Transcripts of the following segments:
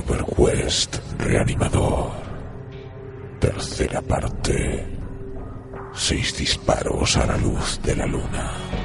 West, reanimador. Tercera parte. Seis disparos a la luz de la luna.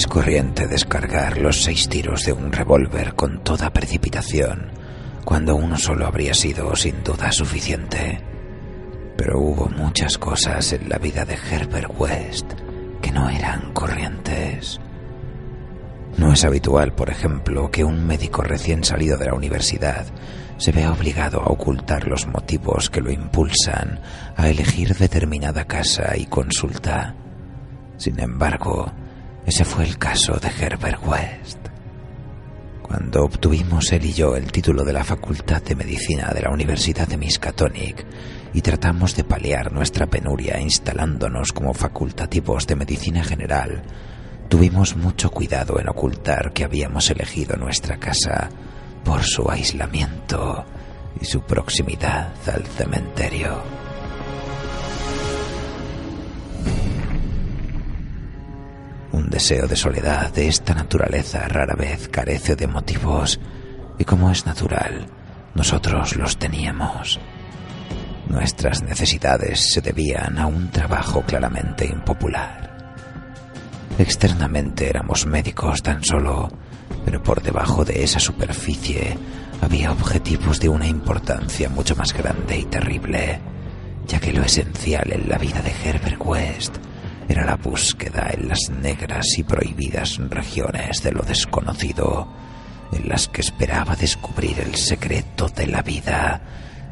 Es corriente descargar los seis tiros de un revólver con toda precipitación, cuando uno solo habría sido sin duda suficiente. Pero hubo muchas cosas en la vida de Herbert West que no eran corrientes. No es habitual, por ejemplo, que un médico recién salido de la universidad se vea obligado a ocultar los motivos que lo impulsan a elegir determinada casa y consulta. Sin embargo, ese fue el caso de Herbert West. Cuando obtuvimos él y yo el título de la Facultad de Medicina de la Universidad de Miskatonic y tratamos de paliar nuestra penuria instalándonos como facultativos de medicina general, tuvimos mucho cuidado en ocultar que habíamos elegido nuestra casa por su aislamiento y su proximidad al cementerio. Deseo de soledad de esta naturaleza rara vez carece de motivos y como es natural, nosotros los teníamos. Nuestras necesidades se debían a un trabajo claramente impopular. Externamente éramos médicos tan solo, pero por debajo de esa superficie había objetivos de una importancia mucho más grande y terrible, ya que lo esencial en la vida de Herbert West era la búsqueda en las negras y prohibidas regiones de lo desconocido, en las que esperaba descubrir el secreto de la vida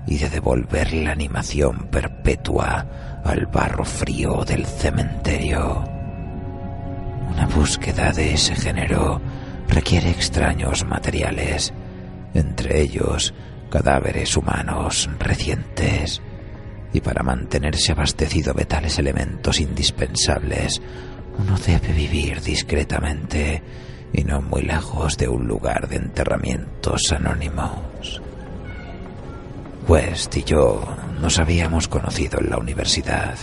y de devolver la animación perpetua al barro frío del cementerio. Una búsqueda de ese género requiere extraños materiales, entre ellos cadáveres humanos recientes, y para mantenerse abastecido de tales elementos indispensables, uno debe vivir discretamente y no muy lejos de un lugar de enterramientos anónimos. West y yo nos habíamos conocido en la universidad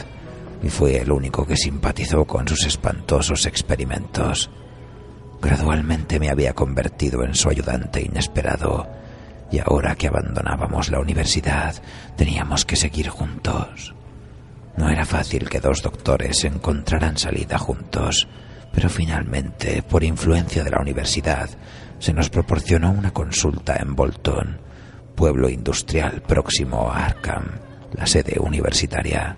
y fui el único que simpatizó con sus espantosos experimentos. Gradualmente me había convertido en su ayudante inesperado y ahora que abandonábamos la universidad teníamos que seguir juntos. No era fácil que dos doctores encontraran salida juntos, pero finalmente, por influencia de la universidad, se nos proporcionó una consulta en Bolton, pueblo industrial próximo a Arkham, la sede universitaria.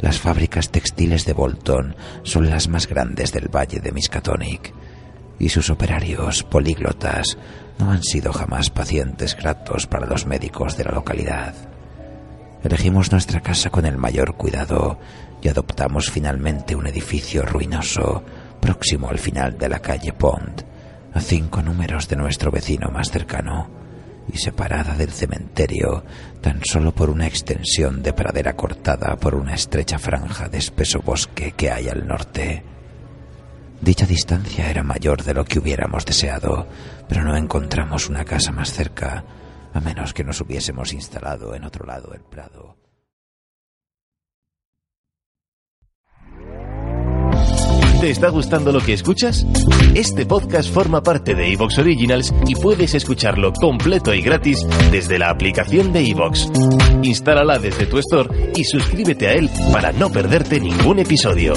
Las fábricas textiles de Bolton son las más grandes del valle de Miskatonic y sus operarios políglotas no han sido jamás pacientes gratos para los médicos de la localidad. Elegimos nuestra casa con el mayor cuidado y adoptamos finalmente un edificio ruinoso próximo al final de la calle Pond, a cinco números de nuestro vecino más cercano y separada del cementerio tan solo por una extensión de pradera cortada por una estrecha franja de espeso bosque que hay al norte. Dicha distancia era mayor de lo que hubiéramos deseado, pero no encontramos una casa más cerca, a menos que nos hubiésemos instalado en otro lado del prado. ¿Te está gustando lo que escuchas? Este podcast forma parte de Evox Originals y puedes escucharlo completo y gratis desde la aplicación de Evox. Instálala desde tu store y suscríbete a él para no perderte ningún episodio.